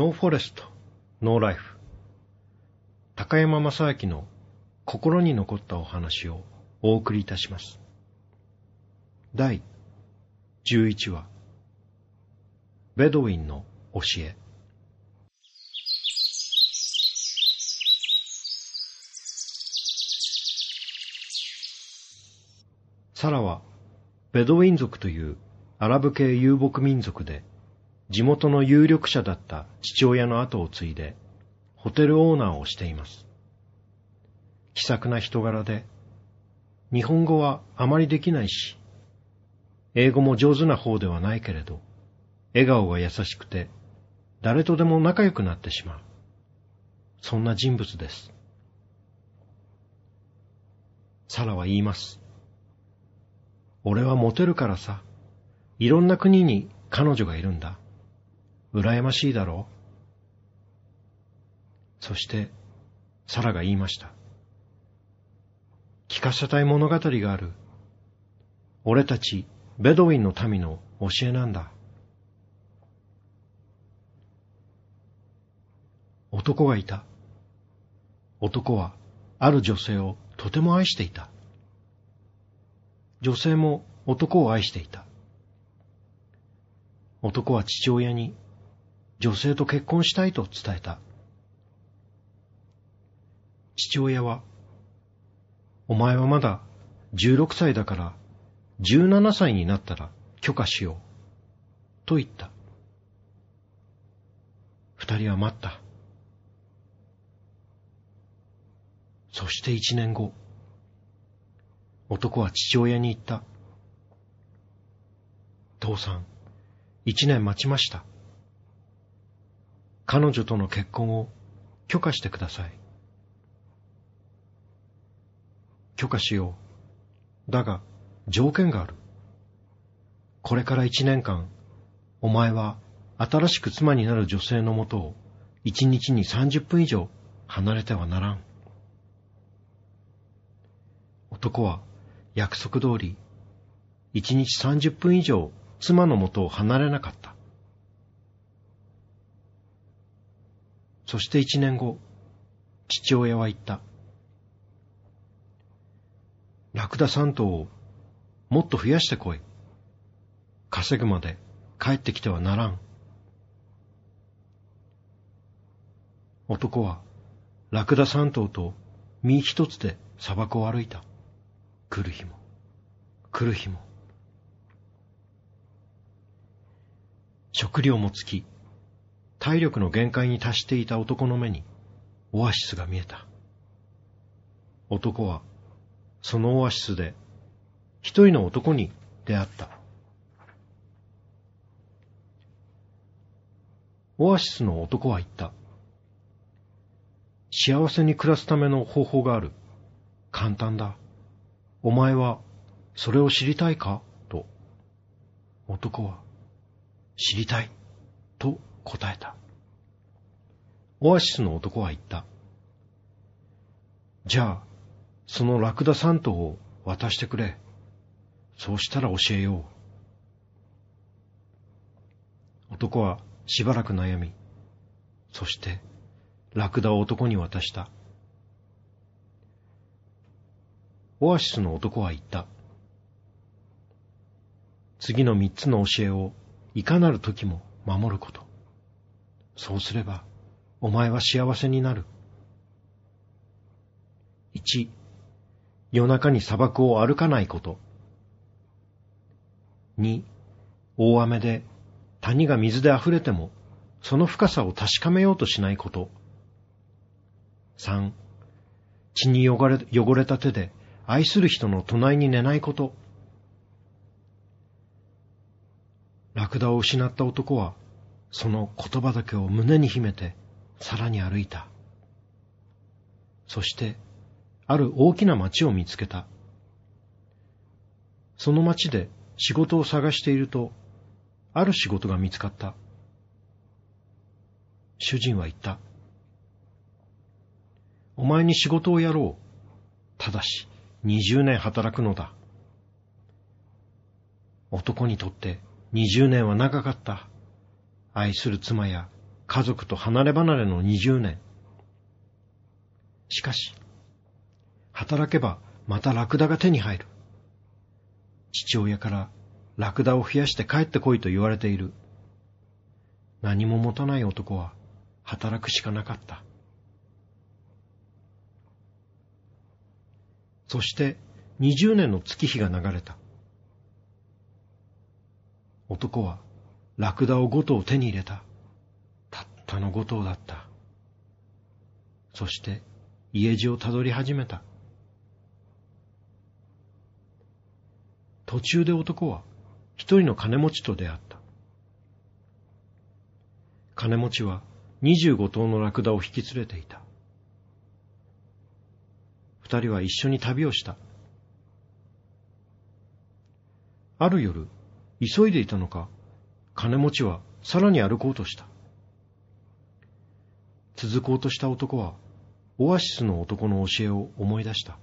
No Forest, No Life。高山正明の心に残ったお話をお送りいたします。第11話、ベドウィンの教え。サラは、ベドウィン族というアラブ系遊牧民族で、地元の有力者だった父親の後を継いで、ホテルオーナーをしています。気さくな人柄で、日本語はあまりできないし、英語も上手な方ではないけれど、笑顔が優しくて、誰とでも仲良くなってしまう。そんな人物です。サラは言います。俺はモテるからさ、いろんな国に彼女がいるんだ。羨ましいだろう。そして、サラが言いました。聞かせたい物語がある。俺たち、ベドウィンの民の教えなんだ。男がいた。男は、ある女性をとても愛していた。女性も男を愛していた。男は父親に女性と結婚したいと伝えた。父親は、お前はまだ16歳だから17歳になったら許可しよう。と言った。二人は待った。そして一年後、男は父親に言った。父さん、一年待ちました。彼女との結婚を許可してください。許可しよう。だが、条件がある。これから一年間、お前は新しく妻になる女性のもとを一日に三十分以上離れてはならん。男は約束通り、一日三十分以上妻のもとを離れなかった。そして一年後、父親は言った。ラクダ三頭をもっと増やしてこい。稼ぐまで帰ってきてはならん。男はラクダ三頭と身一つで砂漠を歩いた。来る日も、来る日も。食料も尽き、体力の限界に達していた男の目にオアシスが見えた。男はそのオアシスで一人の男に出会った。オアシスの男は言った。幸せに暮らすための方法がある。簡単だ。お前はそれを知りたいか？と。男は知りたいと答えた。オアシスの男は言った。じゃあ、そのラクダ三頭を渡してくれ。そうしたら教えよう。男はしばらく悩み、そしてラクダを男に渡した。オアシスの男は言った。次の三つの教えをいかなる時も守ること。そうすれば、お前は幸せになる。一、夜中に砂漠を歩かないこと。二、大雨で谷が水で溢れても、その深さを確かめようとしないこと。三、血に汚れ汚れた手で愛する人の隣に寝ないこと。ラクダを失った男は、その言葉だけを胸に秘めて、さらに歩いた。そして、ある大きな町を見つけた。その町で仕事を探していると、ある仕事が見つかった。主人は言った。お前に仕事をやろう。ただし、二十年働くのだ。男にとって二十年は長かった。愛する妻や家族と離れ離れの20年。しかし、働けばまたラクダが手に入る。父親からラクダを増やして帰ってこいと言われている。何も持たない男は働くしかなかった。そして20年の月日が流れた。男はラクダを5頭手に入れた。たったの5頭だった。そして家路をたどり始めた。途中で男は一人の金持ちと出会った。金持ちは25頭のラクダを引き連れていた。二人は一緒に旅をした。ある夜、急いでいたのか、金持ちはさらに歩こうとした。続こうとした男は、オアシスの男の教えを思い出した。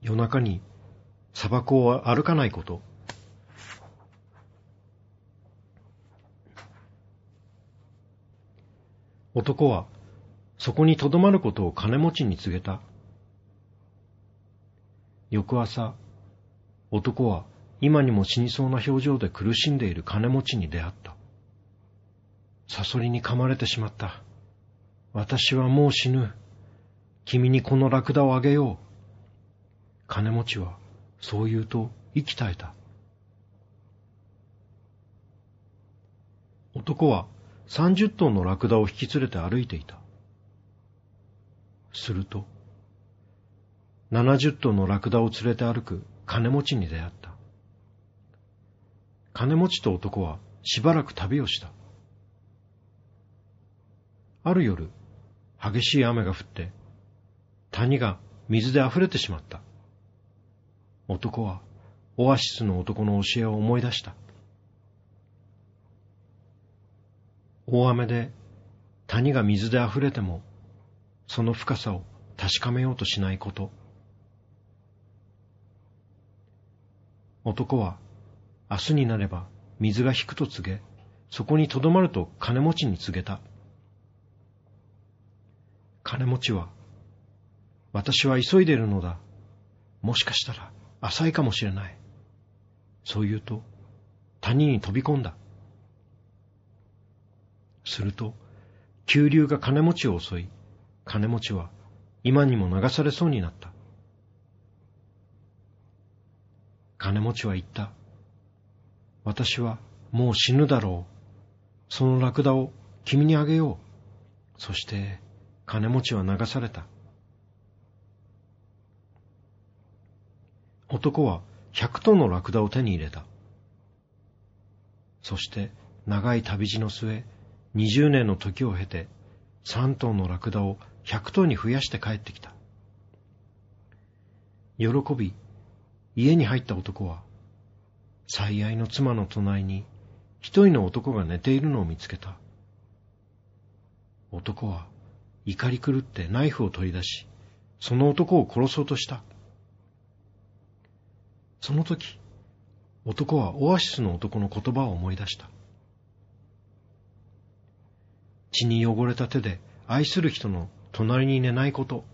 夜中に砂漠を歩かないこと。男はそこにとどまることを金持ちに告げた。翌朝、男は今にも死にそうな表情で苦しんでいる金持ちに出会った。サソリに噛まれてしまった。私はもう死ぬ。君にこのラクダをあげよう。金持ちはそう言うと息絶えた。男は三十頭のラクダを引き連れて歩いていた。すると、七十頭のラクダを連れて歩く金持ちに出会った。金持ちと男はしばらく旅をした。ある夜、激しい雨が降って、谷が水で溢れてしまった。男はオアシスの男の教えを思い出した。大雨で谷が水で溢れても、その深さを確かめようとしないこと。男は明日になれば水が引くと告げ、そこにとどまると金持ちに告げた。金持ちは、私は急いでいるのだ。もしかしたら浅いかもしれない。そう言うと、谷に飛び込んだ。すると、急流が金持ちを襲い、金持ちは今にも流されそうになった。金持ちは言った。私はもう死ぬだろう。そのラクダを君にあげよう。そして金持ちは流された。男は百頭のラクダを手に入れた。そして長い旅路の末、二十年の時を経て、三頭のラクダを百頭に増やして帰ってきた。喜び、家に入った男は、最愛の妻の隣に一人の男が寝ているのを見つけた。男は怒り狂ってナイフを取り出し、その男を殺そうとした。その時、男はオアシスの男の言葉を思い出した。血に汚れた手で愛する人の隣に寝ないこと。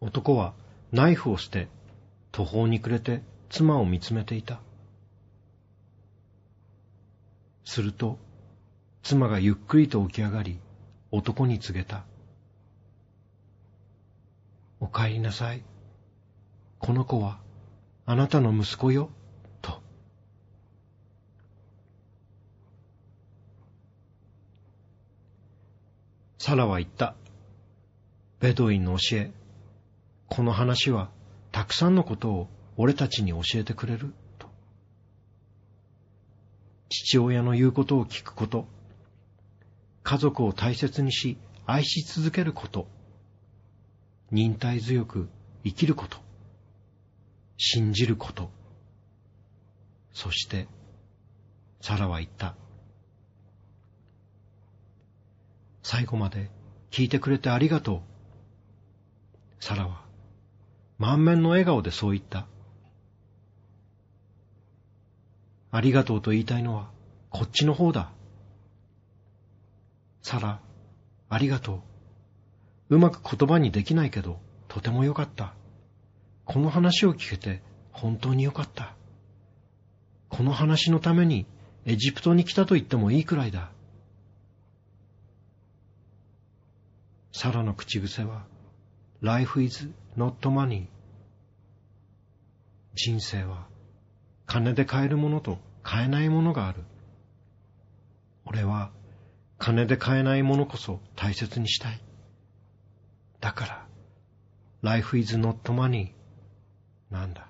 男はナイフを捨て途方に暮れて妻を見つめていた。すると妻がゆっくりと起き上がり男に告げた。お帰りなさい。この子はあなたの息子よ、と。サラは言った。ベドウィンの教え、この話はたくさんのことを俺たちに教えてくれる、と。父親の言うことを聞くこと、家族を大切にし愛し続けること、忍耐強く生きること、信じること、そして、サラは言った。最後まで聞いてくれてありがとう。サラは満面の笑顔でそう言った。ありがとうと言いたいのはこっちの方だ。サラ、ありがとう。うまく言葉にできないけど、とてもよかった。この話を聞けて本当によかった。この話のためにエジプトに来たと言ってもいいくらいだ。サラの口癖は、Life is not money. 人生は金で買えるものと買えないものがある。俺は金で買えないものこそ大切にしたい。だから、Life is not money なんだ。